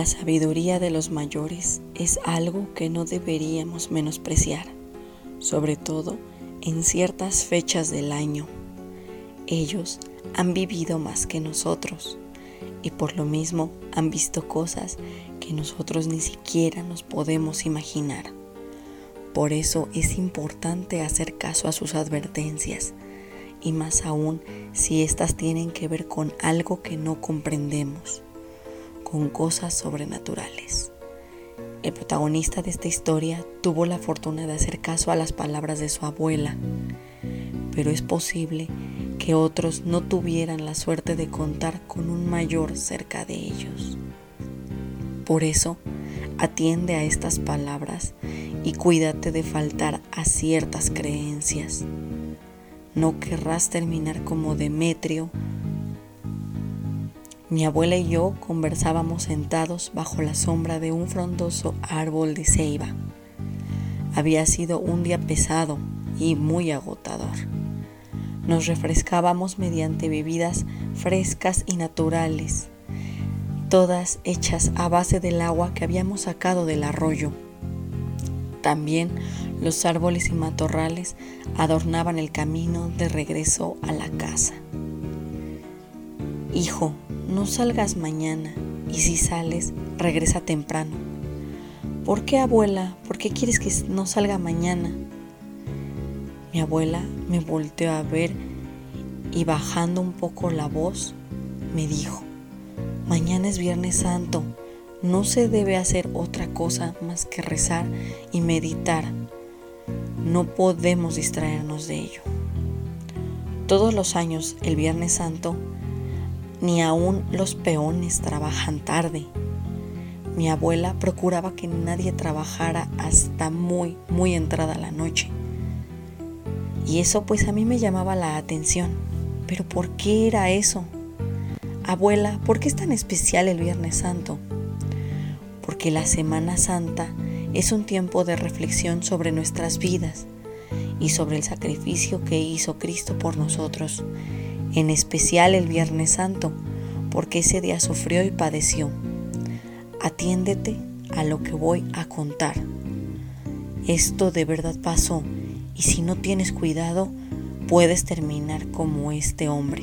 La sabiduría de los mayores es algo que no deberíamos menospreciar, sobre todo en ciertas fechas del año. Ellos han vivido más que nosotros y por lo mismo han visto cosas que nosotros ni siquiera nos podemos imaginar. Por eso es importante hacer caso a sus advertencias y más aún si éstas tienen que ver con algo que no comprendemos con cosas sobrenaturales. El protagonista de esta historia tuvo la fortuna de hacer caso a las palabras de su abuela, pero es posible que otros no tuvieran la suerte de contar con un mayor cerca de ellos. Por eso, atiende a estas palabras y cuídate de faltar a ciertas creencias. No querrás terminar como Demetrio mi abuela y yo conversábamos sentados bajo la sombra de un frondoso árbol de ceiba. Había sido un día pesado y muy agotador. Nos refrescábamos mediante bebidas frescas y naturales, todas hechas a base del agua que habíamos sacado del arroyo. También los árboles y matorrales adornaban el camino de regreso a la casa. Hijo, no salgas mañana y si sales, regresa temprano. ¿Por qué, abuela? ¿Por qué quieres que no salga mañana? Mi abuela me volteó a ver y bajando un poco la voz, me dijo, mañana es Viernes Santo, no se debe hacer otra cosa más que rezar y meditar. No podemos distraernos de ello. Todos los años, el Viernes Santo, ni aún los peones trabajan tarde. Mi abuela procuraba que nadie trabajara hasta muy, muy entrada la noche. Y eso pues a mí me llamaba la atención. Pero ¿por qué era eso? Abuela, ¿por qué es tan especial el Viernes Santo? Porque la Semana Santa es un tiempo de reflexión sobre nuestras vidas y sobre el sacrificio que hizo Cristo por nosotros en especial el Viernes Santo, porque ese día sufrió y padeció. Atiéndete a lo que voy a contar. Esto de verdad pasó y si no tienes cuidado puedes terminar como este hombre.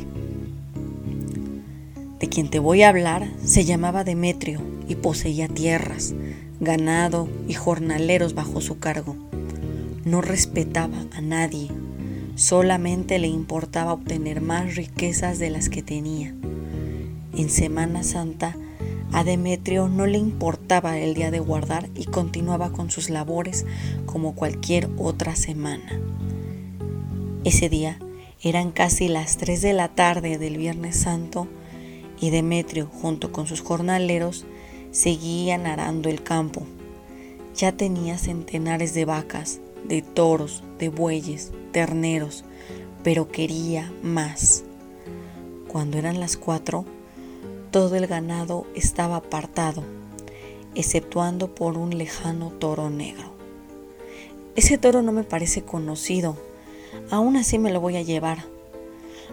De quien te voy a hablar se llamaba Demetrio y poseía tierras, ganado y jornaleros bajo su cargo. No respetaba a nadie Solamente le importaba obtener más riquezas de las que tenía. En Semana Santa, a Demetrio no le importaba el día de guardar y continuaba con sus labores como cualquier otra semana. Ese día eran casi las 3 de la tarde del Viernes Santo y Demetrio, junto con sus jornaleros, seguían arando el campo. Ya tenía centenares de vacas, de toros, de bueyes, terneros, pero quería más. Cuando eran las cuatro, todo el ganado estaba apartado, exceptuando por un lejano toro negro. Ese toro no me parece conocido, aún así me lo voy a llevar.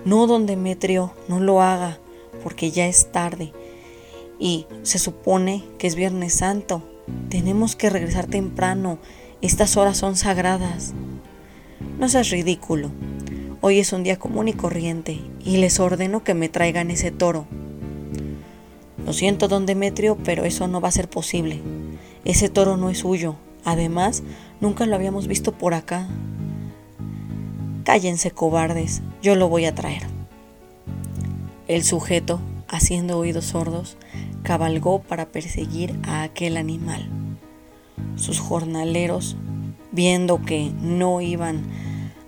No, don Demetrio, no lo haga, porque ya es tarde y se supone que es Viernes Santo. Tenemos que regresar temprano estas horas son sagradas. No seas ridículo. Hoy es un día común y corriente y les ordeno que me traigan ese toro. Lo siento, don Demetrio, pero eso no va a ser posible. Ese toro no es suyo. Además, nunca lo habíamos visto por acá. Cállense, cobardes, yo lo voy a traer. El sujeto, haciendo oídos sordos, cabalgó para perseguir a aquel animal. Sus jornaleros, viendo que no iban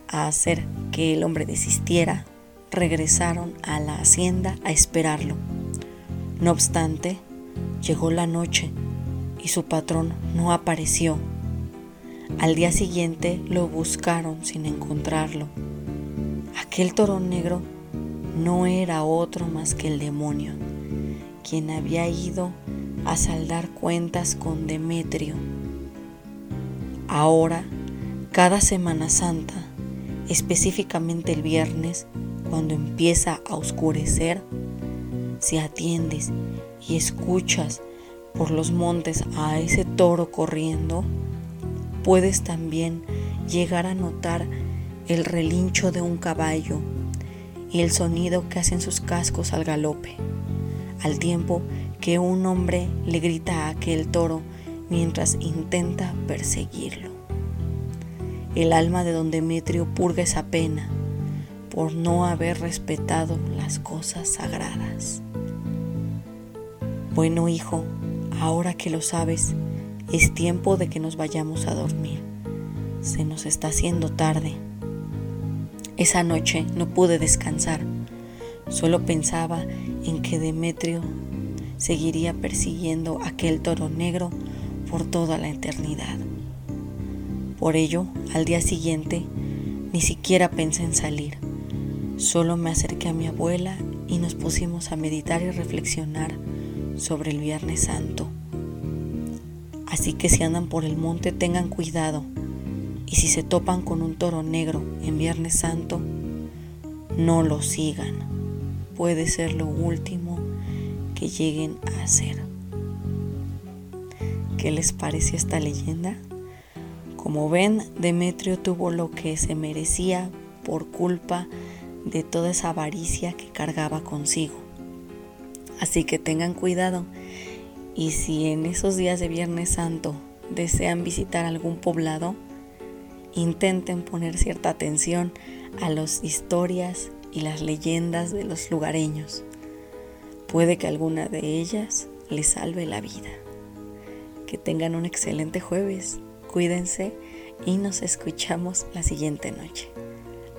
a hacer que el hombre desistiera, regresaron a la hacienda a esperarlo. No obstante, llegó la noche y su patrón no apareció. Al día siguiente lo buscaron sin encontrarlo. Aquel toro negro no era otro más que el demonio, quien había ido a saldar cuentas con Demetrio Ahora, cada Semana Santa, específicamente el viernes, cuando empieza a oscurecer, si atiendes y escuchas por los montes a ese toro corriendo, puedes también llegar a notar el relincho de un caballo y el sonido que hacen sus cascos al galope, al tiempo que un hombre le grita a aquel toro mientras intenta perseguirlo. El alma de don Demetrio purga esa pena por no haber respetado las cosas sagradas. Bueno, hijo, ahora que lo sabes, es tiempo de que nos vayamos a dormir. Se nos está haciendo tarde. Esa noche no pude descansar. Solo pensaba en que Demetrio seguiría persiguiendo aquel toro negro por toda la eternidad. Por ello, al día siguiente, ni siquiera pensé en salir. Solo me acerqué a mi abuela y nos pusimos a meditar y reflexionar sobre el Viernes Santo. Así que si andan por el monte tengan cuidado y si se topan con un toro negro en Viernes Santo, no lo sigan. Puede ser lo último que lleguen a hacer. ¿Qué les parece esta leyenda? Como ven, Demetrio tuvo lo que se merecía por culpa de toda esa avaricia que cargaba consigo. Así que tengan cuidado y si en esos días de Viernes Santo desean visitar algún poblado, intenten poner cierta atención a las historias y las leyendas de los lugareños. Puede que alguna de ellas les salve la vida. Que tengan un excelente jueves, cuídense y nos escuchamos la siguiente noche.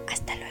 Hasta luego.